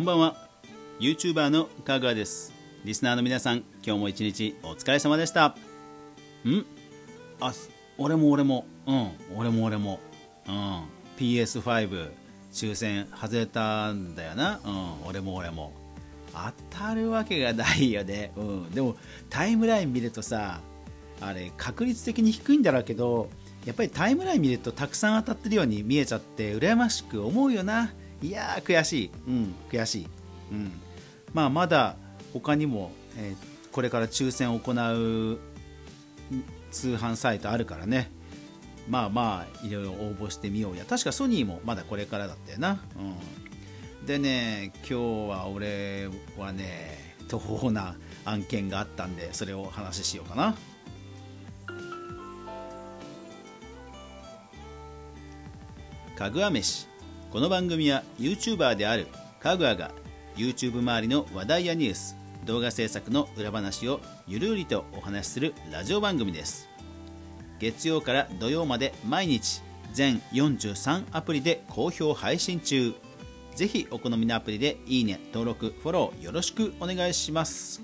こんばんは。YouTuber のかぐわです。リスナーの皆さん今日も一日お疲れ様でした。ん？あ俺も俺も。うん俺も俺も。うん。PS5 抽選外れたんだよな。うん俺も俺も。当たるわけがないよね。うん。でもタイムライン見るとさあれ確率的に低いんだろうけどやっぱりタイムライン見るとたくさん当たってるように見えちゃって羨ましく思うよな。いやー悔しい。うん悔しい。うん。まあまだ他にも、えー、これから抽選を行う通販サイトあるからね。まあまあいろいろ応募してみようや。確かソニーもまだこれからだったよな、うん、でね今日は俺はね途方な案件があったんでそれをお話ししようかな。かぐわ飯。この番組は YouTuber であるかぐわが YouTube 周りの話題やニュース動画制作の裏話をゆるりとお話しするラジオ番組です。月曜から土曜まで毎日全43アプリで好評配信中。ぜひお好みのアプリでいいね登録フォローよろしくお願いします。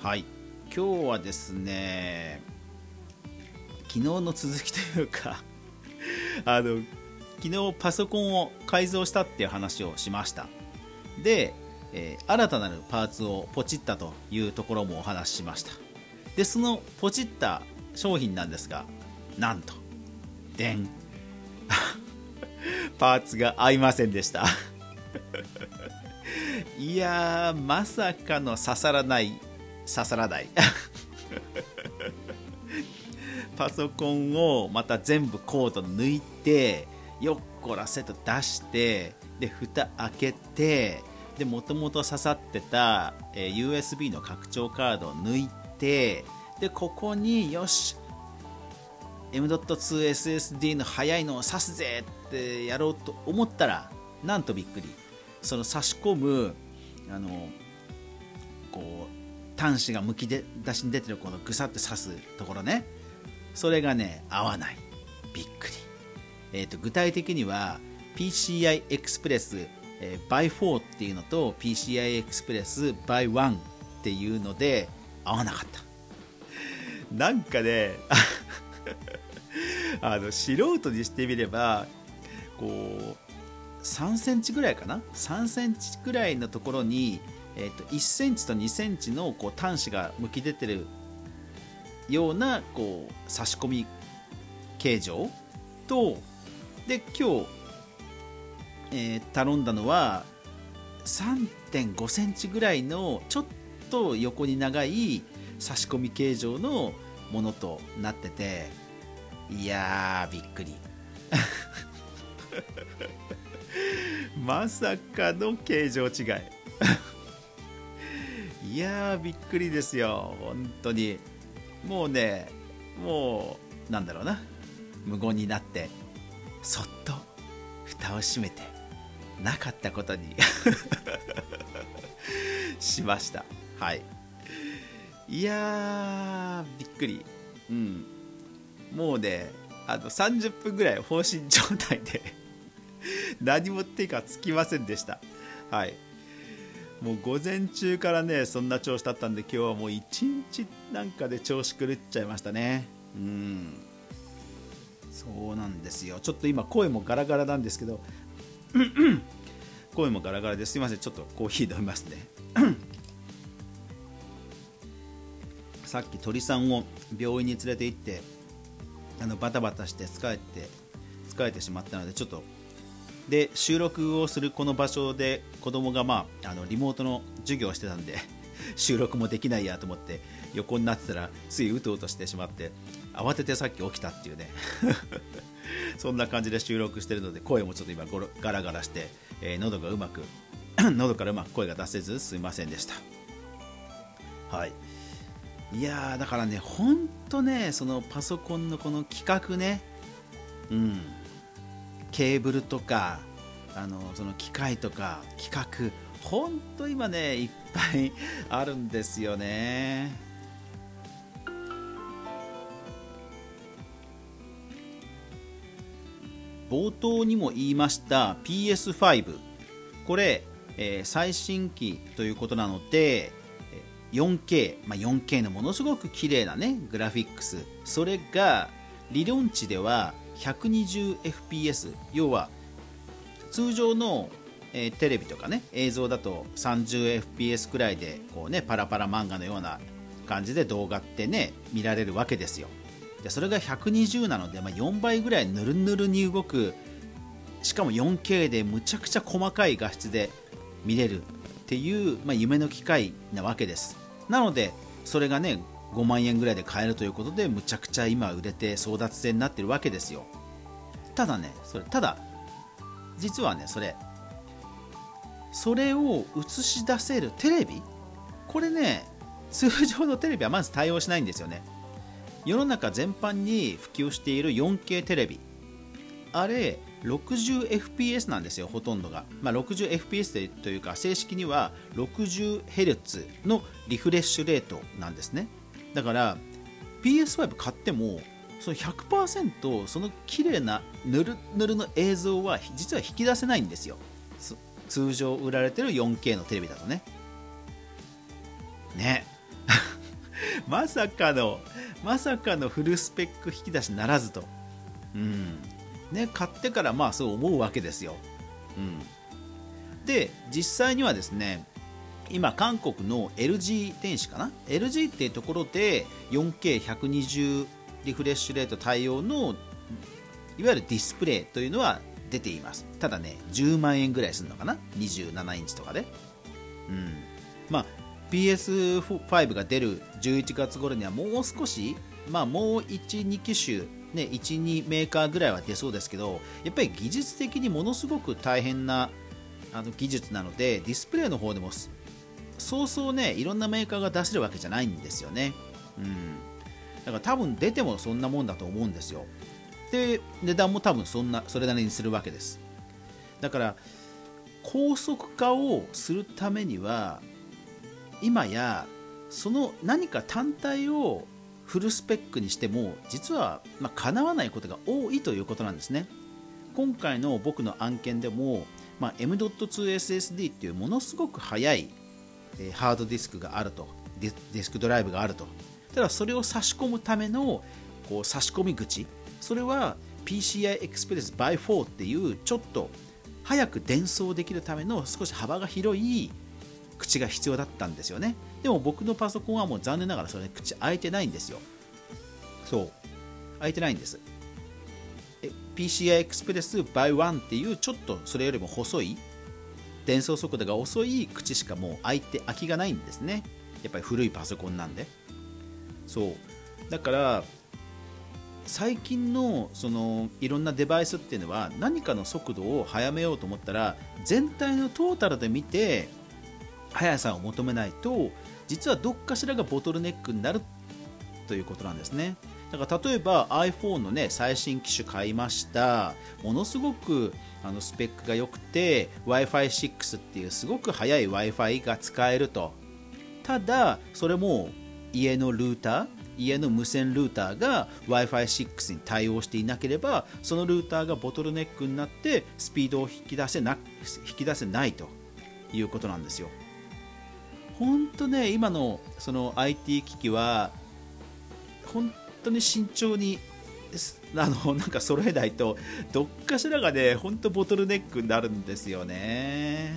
はい。今日はですね昨日の続きというか あの昨日パソコンを改造したっていう話をしました。で、えー、新たなるパーツをポチったというところもお話ししました。でそのポチった商品なんですがなんとでん パーツが合いませんでした。いやまさかの刺さらない刺さらない。パソコンをまた全部コード抜いてよっこらせと出してで蓋開けてでもともと刺さってた、えー、USB の拡張カードを抜いてでここによし M.2SSD の速いのを刺すぜってやろうと思ったらなんとびっくり。その差し込むあのこう端子がむき出しに出てるこのぐさって刺すところね。それがね合わない。びっくり。えーと、具体的には PCI Express、えー、by 4っていうのと PCI Express by 1っていうので合わなかった。なんかね あの素人にしてみればこう3センチぐらいかな？3センチぐらいのところに、えーと、1センチと2センチのこう端子がむき出てるようなこう差し込み形状とで今日、えー、頼んだのは3.5センチぐらいのちょっと横に長い差し込み形状のものとなってていやーびっくり。まさかの形状違い。いやーびっくりですよ。本当に。もうねもうなんだろうな。無言になって。そっと蓋を閉めてなかったことに しました。はい。いやびっくり。うん。もうねあの30分ぐらい放心状態で 何も手がつきませんでした。はい。もう午前中からねそんな調子だったんで今日はもう一日なんかで調子狂っちゃいましたね。うん。そうなんですよ。ちょっと今声もガラガラなんですけど声もガラガラです。すいませんちょっとコーヒー飲みますね。さっき鳥さんを病院に連れて行ってあのバタバタして疲れて疲れてしまったのでちょっとで収録をするこの場所で子供がまああのリモートの授業をしてたんで収録もできないやと思って横になってたらついうとうとしてしまって慌ててさっき起きたっていうね。そんな感じで収録してるので声もちょっと今ガラガラして、えー、喉がうまく 喉からうまく声が出せずすいませんでした。はい。いやだからねほんとねそのパソコンのこの規格ねうん。ケーブルとかあのその機械とか規格ほんと今ねいっぱいあるんですよね。冒頭にも言いました PS5 これ、えー、最新機ということなので 4K、まあ、4K のものすごく綺麗なねグラフィックス。それが理論値では 120fps 要は通常の、えー、テレビとかね映像だと 30fps くらいでこうねパラパラ漫画のような感じで動画ってね見られるわけですよ。でそれが120なので、まあ、4倍ぐらいぬるぬるに動く。しかも 4K でむちゃくちゃ細かい画質で見れるっていう、まあ、夢の機械なわけです。なのでそれがね5万円ぐらいで買えるということでむちゃくちゃ今売れて争奪戦になってるわけですよ。ただねそれただ実はねそれそれを映し出せるテレビ？これね通常のテレビはまず対応しないんですよね。世の中全般に普及している 4K テレビ。あれ 60fps なんですよほとんどが、まあ、60fps というか正式には 60Hz のリフレッシュレートなんですね。だから PS5 買ってもその100%その綺麗なぬるぬるの映像は実は引き出せないんですよ。通常売られてる 4K のテレビだとね。ね。まさかのまさかのフルスペック引き出しならずと。うん。ね買ってからまあそう思うわけですよ、うん、で実際にはですね今韓国の LG 電子かな？LG っていうところで 4K120 リフレッシュレート対応のいわゆるディスプレイというのは出ています。ただね10万円ぐらいするのかな？27インチとかで。うん。まあ PS5 が出る11月頃にはもう少しまあもう12機種ね、12メーカーぐらいは出そうですけどやっぱり技術的にものすごく大変なあの技術なのでディスプレイの方でもそうそうねいろんなメーカーが出せるわけじゃないんですよね、うん、だから多分出てもそんなもんだと思うんですよ。で値段も多分そんなそれなりにするわけです。だから高速化をするためには今やその何か単体をフルスペックにしても実はまあ叶わないことが多いということなんですね。今回の僕の案件でも、まあ、M.2SSD っていうものすごく速い、え、ハードディスクがあると。ディスクドライブがあると。ただそれを差し込むためのこう差し込み口。それは PCI Express by 4っていうちょっと早く伝送できるための少し幅が広い口が必要だったんですよね。でも僕のパソコンはもう残念ながらそれ口開いてないんですよ。そう。開いてないんです。え PCI Express by 1っていうちょっとそれよりも細い伝送速度が遅い口しかもう開いて空きがないんですね。やっぱり古いパソコンなんで。そう。だから最近のそのいろんなデバイスっていうのは何かの速度を速めようと思ったら全体のトータルで見て速さを求めないと実はどっかしらがボトルネックになるということなんですね。だから例えば iPhone の、ね、最新機種買いました。ものすごくあのスペックが良くて w i f i 6っていうすごく速い w i f i が使えると。ただそれも家のルーター家の無線ルーターが w i f i 6に対応していなければそのルーターがボトルネックになってスピードを引き出せな引き出せないということなんですよ。本当ね今のその IT 機器は本当に慎重にあのなんか揃えないとどっかしらがね本当ボトルネックになるんですよね。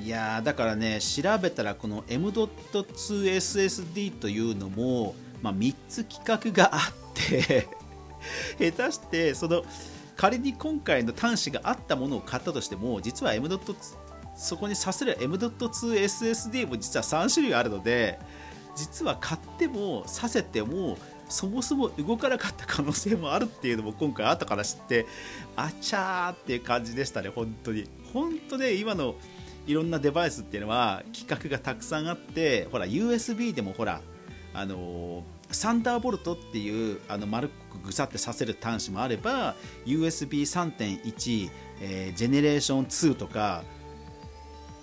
いやだからね調べたらこの M.2SSD というのも、まあ、3つ規格があって 下手してその仮に今回の端子があったものを買ったとしても実は M.2 そこにさせる M.2SSD も実は3種類あるので実は買ってもさせてもそもそも動かなかった可能性もあるっていうのも今回後から知ってあちゃーっていう感じでしたね本当に。本当ね今のいろんなデバイスっていうのは規格がたくさんあってほら USB でもほらあのーサンダーボルトっていうあの丸くぐさってさせる端子もあれば USB3.1、えー、ジェネレーション2とか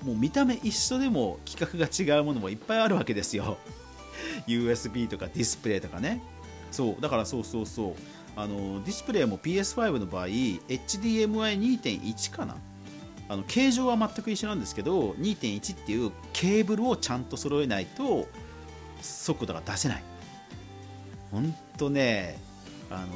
もう見た目一緒でも規格が違うものもいっぱいあるわけですよ。USB とかディスプレイとかね。そうだからそうそうそう。あのディスプレイも PS5 の場合 HDMI2.1 かな。あの形状は全く一緒なんですけど2.1っていうケーブルをちゃんと揃えないと速度が出せない。ほんとねあの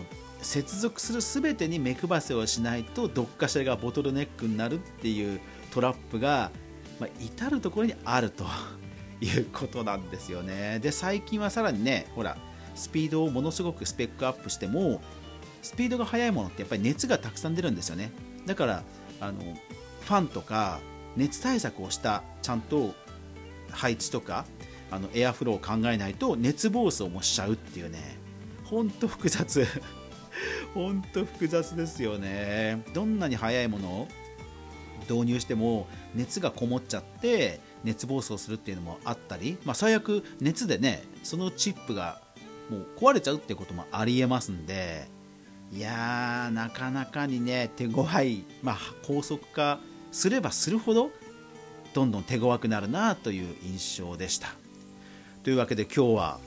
接続する全てに目配せをしないとどっかしらがボトルネックになるっていうトラップが、まあ、至る所にあると いうことなんですよね。で最近はさらにねほらスピードをものすごくスペックアップしてもスピードが速いものってやっぱり熱がたくさん出るんですよね。だからあのファンとか熱対策をしたちゃんと配置とかあのエアフローを考えないと熱暴走もしちゃうっていうね。ほんと複雑。ほんと複雑ですよね。どんなに速いものを導入しても熱がこもっちゃって熱暴走するっていうのもあったり、まあ、最悪熱でねそのチップがもう壊れちゃうってこともありえますんでいやーなかなかにね手強い、まあ、高速化すればするほどどんどん手強くなるなという印象でした。というわけで今日は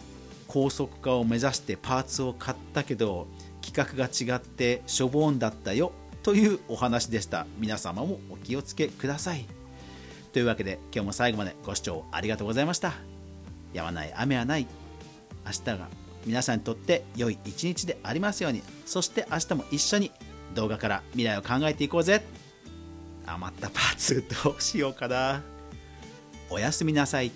高速化を目指してパーツを買ったけど規格が違ってしょぼんだったよというお話でした。皆様もお気をつけください。というわけで今日も最後までご視聴ありがとうございました。やまない雨はない。明日が皆さんにとって良い一日でありますように。そして明日も一緒に動画から未来を考えていこうぜ。余ったパーツどうしようかな。おやすみなさい。